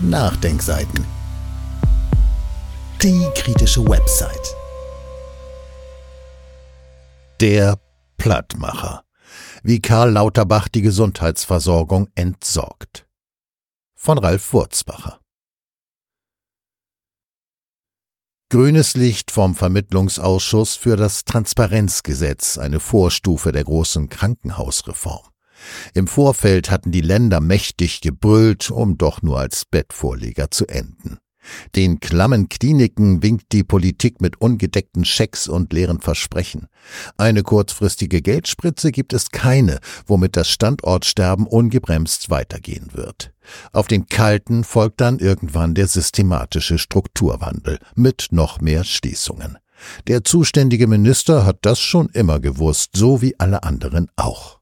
Nachdenkseiten. Die kritische Website. Der Plattmacher. Wie Karl Lauterbach die Gesundheitsversorgung entsorgt. Von Ralf Wurzbacher. Grünes Licht vom Vermittlungsausschuss für das Transparenzgesetz, eine Vorstufe der großen Krankenhausreform. Im Vorfeld hatten die Länder mächtig gebrüllt, um doch nur als Bettvorleger zu enden. Den klammen Kliniken winkt die Politik mit ungedeckten Schecks und leeren Versprechen. Eine kurzfristige Geldspritze gibt es keine, womit das Standortsterben ungebremst weitergehen wird. Auf den Kalten folgt dann irgendwann der systematische Strukturwandel mit noch mehr Schließungen. Der zuständige Minister hat das schon immer gewusst, so wie alle anderen auch.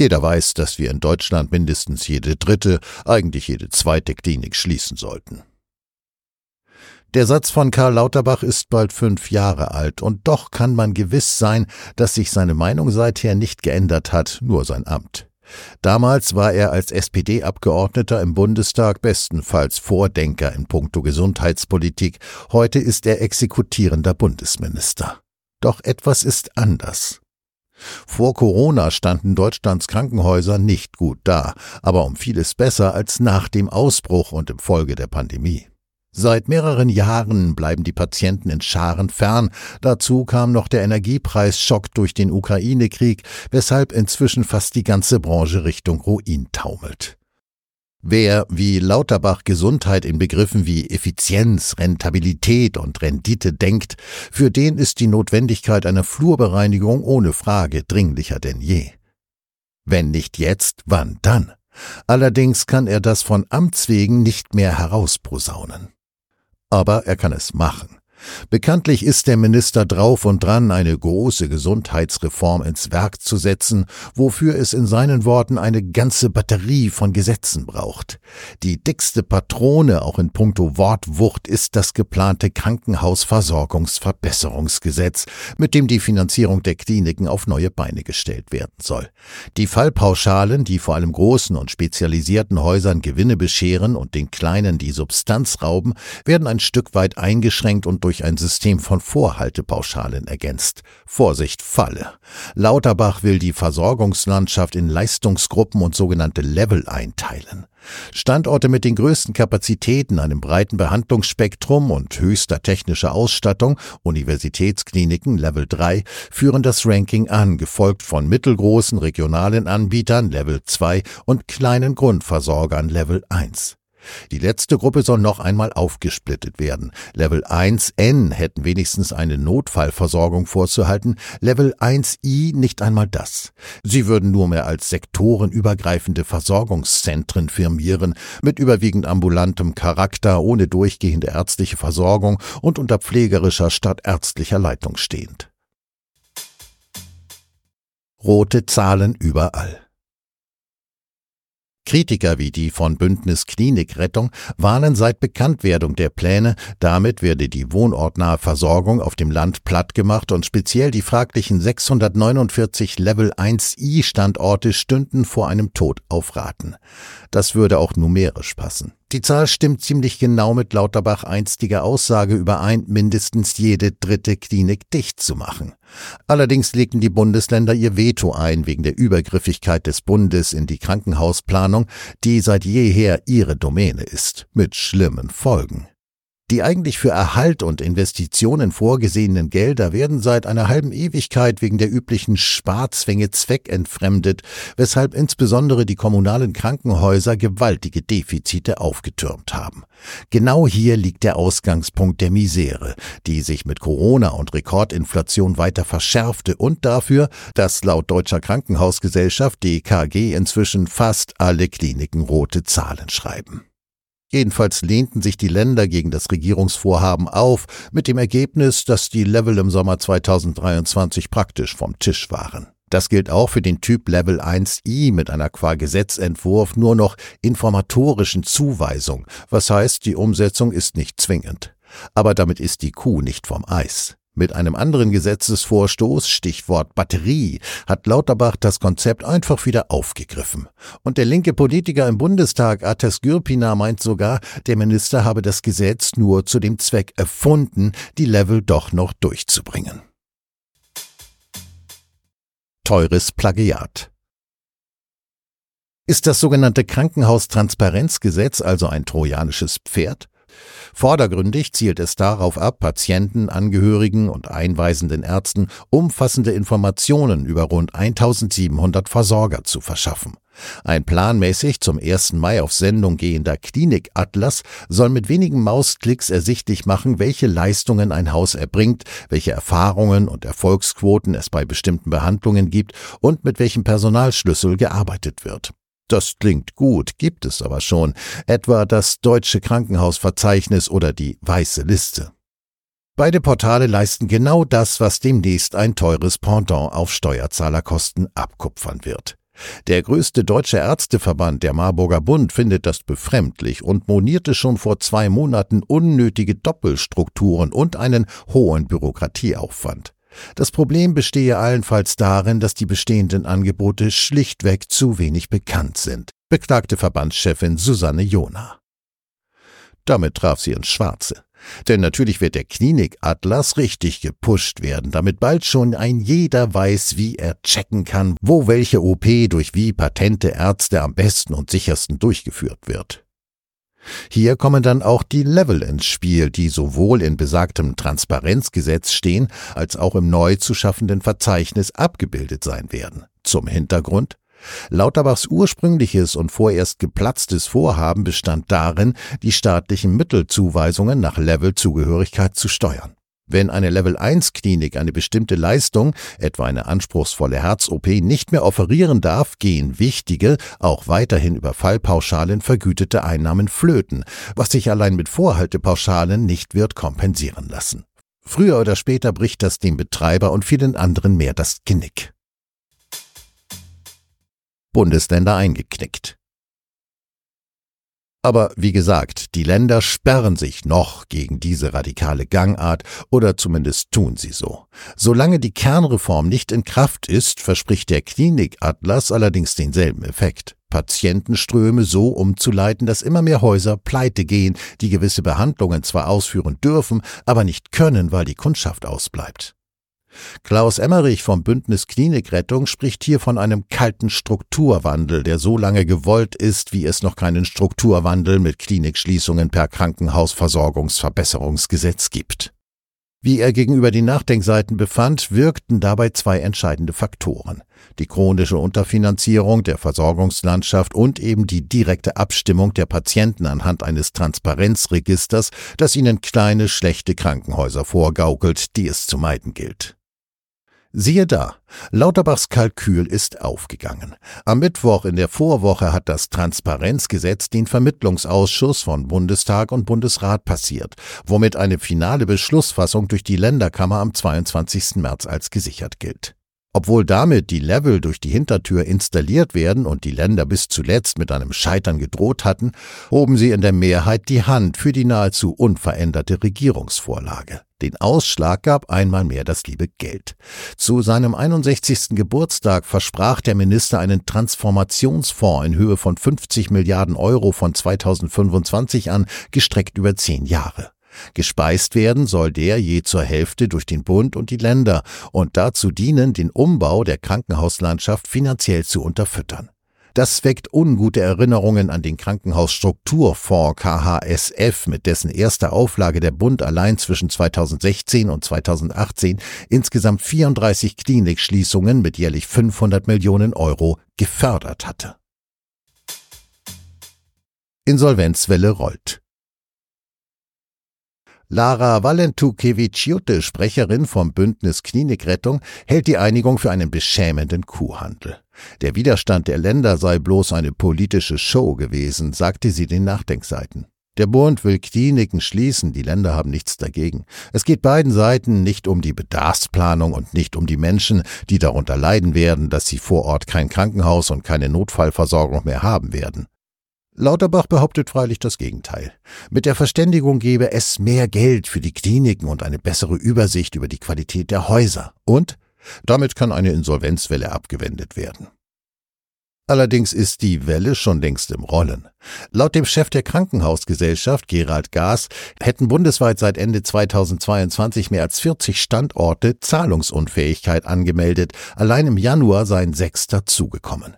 Jeder weiß, dass wir in Deutschland mindestens jede dritte, eigentlich jede zweite Klinik schließen sollten. Der Satz von Karl Lauterbach ist bald fünf Jahre alt, und doch kann man gewiss sein, dass sich seine Meinung seither nicht geändert hat, nur sein Amt. Damals war er als SPD-Abgeordneter im Bundestag bestenfalls Vordenker in puncto Gesundheitspolitik, heute ist er exekutierender Bundesminister. Doch etwas ist anders. Vor Corona standen Deutschlands Krankenhäuser nicht gut da, aber um vieles besser als nach dem Ausbruch und im Folge der Pandemie. Seit mehreren Jahren bleiben die Patienten in Scharen fern. Dazu kam noch der Energiepreisschock durch den Ukraine-Krieg, weshalb inzwischen fast die ganze Branche Richtung Ruin taumelt. Wer wie Lauterbach Gesundheit in Begriffen wie Effizienz, Rentabilität und Rendite denkt, für den ist die Notwendigkeit einer Flurbereinigung ohne Frage dringlicher denn je. Wenn nicht jetzt, wann dann? Allerdings kann er das von Amts wegen nicht mehr herausposaunen. Aber er kann es machen. Bekanntlich ist der Minister drauf und dran, eine große Gesundheitsreform ins Werk zu setzen, wofür es in seinen Worten eine ganze Batterie von Gesetzen braucht. Die dickste Patrone auch in puncto Wortwucht ist das geplante Krankenhausversorgungsverbesserungsgesetz, mit dem die Finanzierung der Kliniken auf neue Beine gestellt werden soll. Die Fallpauschalen, die vor allem großen und spezialisierten Häusern Gewinne bescheren und den kleinen die Substanz rauben, werden ein Stück weit eingeschränkt und durch durch ein System von Vorhaltepauschalen ergänzt. Vorsicht, Falle. Lauterbach will die Versorgungslandschaft in Leistungsgruppen und sogenannte Level einteilen. Standorte mit den größten Kapazitäten, einem breiten Behandlungsspektrum und höchster technischer Ausstattung, Universitätskliniken Level 3, führen das Ranking an, gefolgt von mittelgroßen regionalen Anbietern Level 2 und kleinen Grundversorgern Level 1. Die letzte Gruppe soll noch einmal aufgesplittet werden. Level 1N hätten wenigstens eine Notfallversorgung vorzuhalten, Level 1I nicht einmal das. Sie würden nur mehr als sektorenübergreifende Versorgungszentren firmieren, mit überwiegend ambulantem Charakter, ohne durchgehende ärztliche Versorgung und unter pflegerischer statt ärztlicher Leitung stehend. Rote Zahlen überall. Kritiker wie die von Bündnis Klinikrettung warnen seit Bekanntwerdung der Pläne, damit werde die wohnortnahe Versorgung auf dem Land plattgemacht und speziell die fraglichen 649 Level 1i Standorte stünden vor einem Tod auf Raten. Das würde auch numerisch passen. Die Zahl stimmt ziemlich genau mit Lauterbach einstiger Aussage überein, mindestens jede dritte Klinik dicht zu machen. Allerdings legten die Bundesländer ihr Veto ein wegen der Übergriffigkeit des Bundes in die Krankenhausplanung, die seit jeher ihre Domäne ist, mit schlimmen Folgen. Die eigentlich für Erhalt und Investitionen vorgesehenen Gelder werden seit einer halben Ewigkeit wegen der üblichen Sparzwänge zweckentfremdet, weshalb insbesondere die kommunalen Krankenhäuser gewaltige Defizite aufgetürmt haben. Genau hier liegt der Ausgangspunkt der Misere, die sich mit Corona und Rekordinflation weiter verschärfte und dafür, dass laut Deutscher Krankenhausgesellschaft DKG inzwischen fast alle Kliniken rote Zahlen schreiben. Jedenfalls lehnten sich die Länder gegen das Regierungsvorhaben auf, mit dem Ergebnis, dass die Level im Sommer 2023 praktisch vom Tisch waren. Das gilt auch für den Typ Level 1i mit einer qua Gesetzentwurf nur noch informatorischen Zuweisung, was heißt, die Umsetzung ist nicht zwingend. Aber damit ist die Kuh nicht vom Eis. Mit einem anderen Gesetzesvorstoß, Stichwort Batterie, hat Lauterbach das Konzept einfach wieder aufgegriffen. Und der linke Politiker im Bundestag, Ates Gürpina, meint sogar, der Minister habe das Gesetz nur zu dem Zweck erfunden, die Level doch noch durchzubringen. Teures Plagiat Ist das sogenannte Krankenhaustransparenzgesetz also ein trojanisches Pferd? Vordergründig zielt es darauf ab, Patienten, Angehörigen und einweisenden Ärzten umfassende Informationen über rund 1700 Versorger zu verschaffen. Ein planmäßig zum 1. Mai auf Sendung gehender Klinikatlas soll mit wenigen Mausklicks ersichtlich machen, welche Leistungen ein Haus erbringt, welche Erfahrungen und Erfolgsquoten es bei bestimmten Behandlungen gibt und mit welchem Personalschlüssel gearbeitet wird. Das klingt gut, gibt es aber schon, etwa das Deutsche Krankenhausverzeichnis oder die Weiße Liste. Beide Portale leisten genau das, was demnächst ein teures Pendant auf Steuerzahlerkosten abkupfern wird. Der größte deutsche Ärzteverband, der Marburger Bund, findet das befremdlich und monierte schon vor zwei Monaten unnötige Doppelstrukturen und einen hohen Bürokratieaufwand. Das Problem bestehe allenfalls darin, dass die bestehenden Angebote schlichtweg zu wenig bekannt sind, beklagte Verbandschefin Susanne Jona. Damit traf sie ins Schwarze. Denn natürlich wird der Klinikatlas richtig gepusht werden, damit bald schon ein jeder weiß, wie er checken kann, wo welche OP durch wie patente Ärzte am besten und sichersten durchgeführt wird. Hier kommen dann auch die Level ins Spiel, die sowohl in besagtem Transparenzgesetz stehen, als auch im neu zu schaffenden Verzeichnis abgebildet sein werden. Zum Hintergrund Lauterbachs ursprüngliches und vorerst geplatztes Vorhaben bestand darin, die staatlichen Mittelzuweisungen nach Levelzugehörigkeit zu steuern. Wenn eine Level-1-Klinik eine bestimmte Leistung, etwa eine anspruchsvolle Herz-OP, nicht mehr offerieren darf, gehen wichtige, auch weiterhin über Fallpauschalen vergütete Einnahmen flöten, was sich allein mit Vorhaltepauschalen nicht wird kompensieren lassen. Früher oder später bricht das dem Betreiber und vielen anderen mehr das Genick. Bundesländer eingeknickt. Aber wie gesagt, die Länder sperren sich noch gegen diese radikale Gangart oder zumindest tun sie so. Solange die Kernreform nicht in Kraft ist, verspricht der Klinikatlas allerdings denselben Effekt. Patientenströme so umzuleiten, dass immer mehr Häuser pleite gehen, die gewisse Behandlungen zwar ausführen dürfen, aber nicht können, weil die Kundschaft ausbleibt. Klaus Emmerich vom Bündnis Klinikrettung spricht hier von einem kalten Strukturwandel, der so lange gewollt ist, wie es noch keinen Strukturwandel mit Klinikschließungen per Krankenhausversorgungsverbesserungsgesetz gibt. Wie er gegenüber den Nachdenkseiten befand, wirkten dabei zwei entscheidende Faktoren. Die chronische Unterfinanzierung der Versorgungslandschaft und eben die direkte Abstimmung der Patienten anhand eines Transparenzregisters, das ihnen kleine, schlechte Krankenhäuser vorgaukelt, die es zu meiden gilt. Siehe da, Lauterbachs Kalkül ist aufgegangen. Am Mittwoch in der Vorwoche hat das Transparenzgesetz den Vermittlungsausschuss von Bundestag und Bundesrat passiert, womit eine finale Beschlussfassung durch die Länderkammer am 22. März als gesichert gilt. Obwohl damit die Level durch die Hintertür installiert werden und die Länder bis zuletzt mit einem Scheitern gedroht hatten, hoben sie in der Mehrheit die Hand für die nahezu unveränderte Regierungsvorlage. Den Ausschlag gab einmal mehr das liebe Geld. Zu seinem 61. Geburtstag versprach der Minister einen Transformationsfonds in Höhe von 50 Milliarden Euro von 2025 an, gestreckt über zehn Jahre. Gespeist werden soll der je zur Hälfte durch den Bund und die Länder und dazu dienen, den Umbau der Krankenhauslandschaft finanziell zu unterfüttern. Das weckt ungute Erinnerungen an den Krankenhausstrukturfonds KHSF, mit dessen erster Auflage der Bund allein zwischen 2016 und 2018 insgesamt 34 Klinikschließungen mit jährlich 500 Millionen Euro gefördert hatte. Insolvenzwelle rollt. Lara Valentukewicz-Jutte, Sprecherin vom Bündnis Klinikrettung, hält die Einigung für einen beschämenden Kuhhandel. Der Widerstand der Länder sei bloß eine politische Show gewesen, sagte sie den Nachdenkseiten. Der Bund will Kliniken schließen, die Länder haben nichts dagegen. Es geht beiden Seiten nicht um die Bedarfsplanung und nicht um die Menschen, die darunter leiden werden, dass sie vor Ort kein Krankenhaus und keine Notfallversorgung mehr haben werden. Lauterbach behauptet freilich das Gegenteil. Mit der Verständigung gebe es mehr Geld für die Kliniken und eine bessere Übersicht über die Qualität der Häuser. Und damit kann eine Insolvenzwelle abgewendet werden. Allerdings ist die Welle schon längst im Rollen. Laut dem Chef der Krankenhausgesellschaft, Gerald Gaas, hätten bundesweit seit Ende 2022 mehr als 40 Standorte Zahlungsunfähigkeit angemeldet. Allein im Januar seien sechs dazugekommen.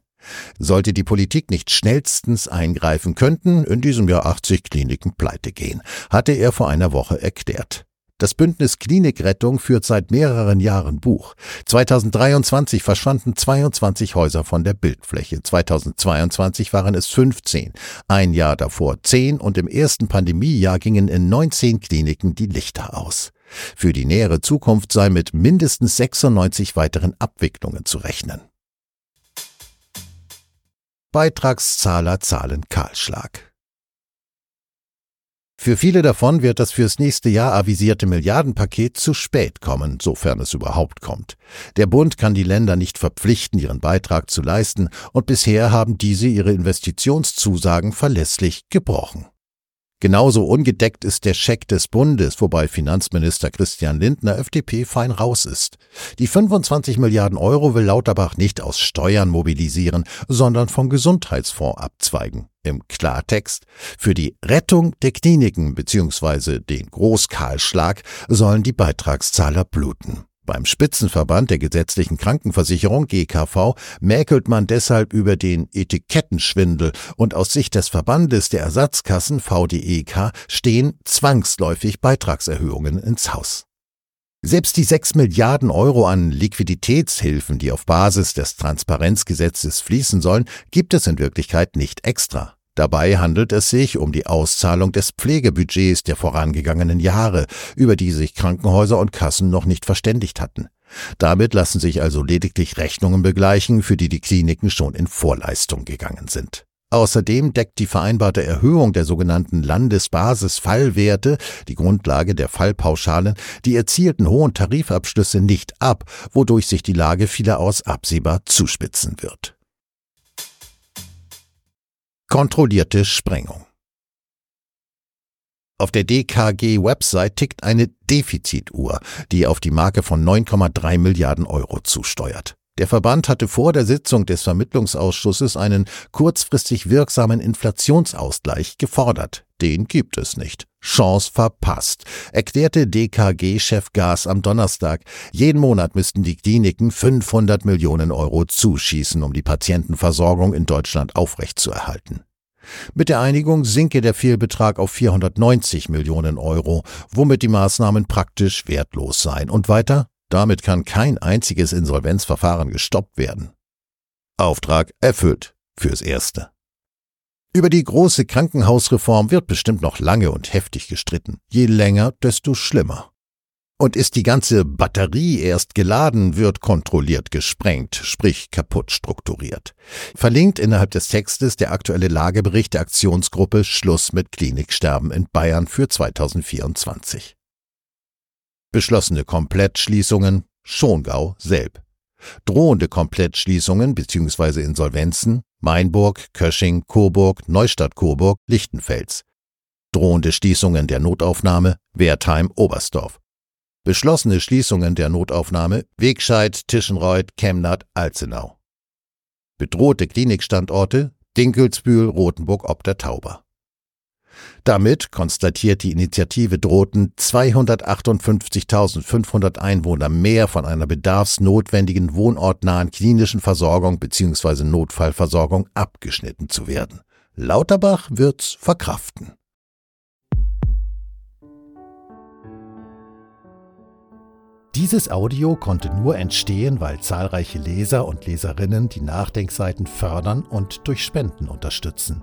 Sollte die Politik nicht schnellstens eingreifen, könnten in diesem Jahr 80 Kliniken pleite gehen, hatte er vor einer Woche erklärt. Das Bündnis Klinikrettung führt seit mehreren Jahren Buch. 2023 verschwanden 22 Häuser von der Bildfläche. 2022 waren es 15. Ein Jahr davor 10 und im ersten Pandemiejahr gingen in 19 Kliniken die Lichter aus. Für die nähere Zukunft sei mit mindestens 96 weiteren Abwicklungen zu rechnen. Beitragszahler zahlen Kahlschlag. Für viele davon wird das fürs nächste Jahr avisierte Milliardenpaket zu spät kommen, sofern es überhaupt kommt. Der Bund kann die Länder nicht verpflichten, ihren Beitrag zu leisten, und bisher haben diese ihre Investitionszusagen verlässlich gebrochen. Genauso ungedeckt ist der Scheck des Bundes, wobei Finanzminister Christian Lindner FDP fein raus ist. Die 25 Milliarden Euro will Lauterbach nicht aus Steuern mobilisieren, sondern vom Gesundheitsfonds abzweigen. Im Klartext, für die Rettung der Kliniken bzw. den Großkahlschlag sollen die Beitragszahler bluten. Beim Spitzenverband der gesetzlichen Krankenversicherung GKV mäkelt man deshalb über den Etikettenschwindel und aus Sicht des Verbandes der Ersatzkassen VDEK stehen zwangsläufig Beitragserhöhungen ins Haus. Selbst die 6 Milliarden Euro an Liquiditätshilfen, die auf Basis des Transparenzgesetzes fließen sollen, gibt es in Wirklichkeit nicht extra. Dabei handelt es sich um die Auszahlung des Pflegebudgets der vorangegangenen Jahre, über die sich Krankenhäuser und Kassen noch nicht verständigt hatten. Damit lassen sich also lediglich Rechnungen begleichen, für die die Kliniken schon in Vorleistung gegangen sind. Außerdem deckt die vereinbarte Erhöhung der sogenannten Landesbasis-Fallwerte, die Grundlage der Fallpauschalen, die erzielten hohen Tarifabschlüsse nicht ab, wodurch sich die Lage vielerorts absehbar zuspitzen wird. Kontrollierte Sprengung. Auf der DKG-Website tickt eine Defizituhr, die auf die Marke von 9,3 Milliarden Euro zusteuert. Der Verband hatte vor der Sitzung des Vermittlungsausschusses einen kurzfristig wirksamen Inflationsausgleich gefordert. Den gibt es nicht. Chance verpasst, erklärte DKG-Chef Gas am Donnerstag. Jeden Monat müssten die Kliniken 500 Millionen Euro zuschießen, um die Patientenversorgung in Deutschland aufrechtzuerhalten. Mit der Einigung sinke der Fehlbetrag auf 490 Millionen Euro, womit die Maßnahmen praktisch wertlos seien. Und weiter, damit kann kein einziges Insolvenzverfahren gestoppt werden. Auftrag erfüllt fürs Erste. Über die große Krankenhausreform wird bestimmt noch lange und heftig gestritten. Je länger, desto schlimmer. Und ist die ganze Batterie erst geladen, wird kontrolliert gesprengt, sprich kaputt strukturiert. Verlinkt innerhalb des Textes der aktuelle Lagebericht der Aktionsgruppe Schluss mit Kliniksterben in Bayern für 2024. Beschlossene Komplettschließungen Schongau, Selb. Drohende Komplettschließungen bzw. Insolvenzen Mainburg, Kösching, Coburg, Neustadt-Coburg, Lichtenfels. Drohende Schließungen der Notaufnahme Wertheim, Oberstdorf. Beschlossene Schließungen der Notaufnahme Wegscheid, Tischenreuth, Chemnat, Alzenau. Bedrohte Klinikstandorte Dinkelsbühl, Rothenburg ob der Tauber. Damit, konstatiert die Initiative drohten 258.500 Einwohner mehr von einer bedarfsnotwendigen wohnortnahen klinischen Versorgung bzw. Notfallversorgung abgeschnitten zu werden. Lauterbach wird's verkraften. Dieses Audio konnte nur entstehen, weil zahlreiche Leser und Leserinnen die Nachdenkseiten fördern und durch Spenden unterstützen.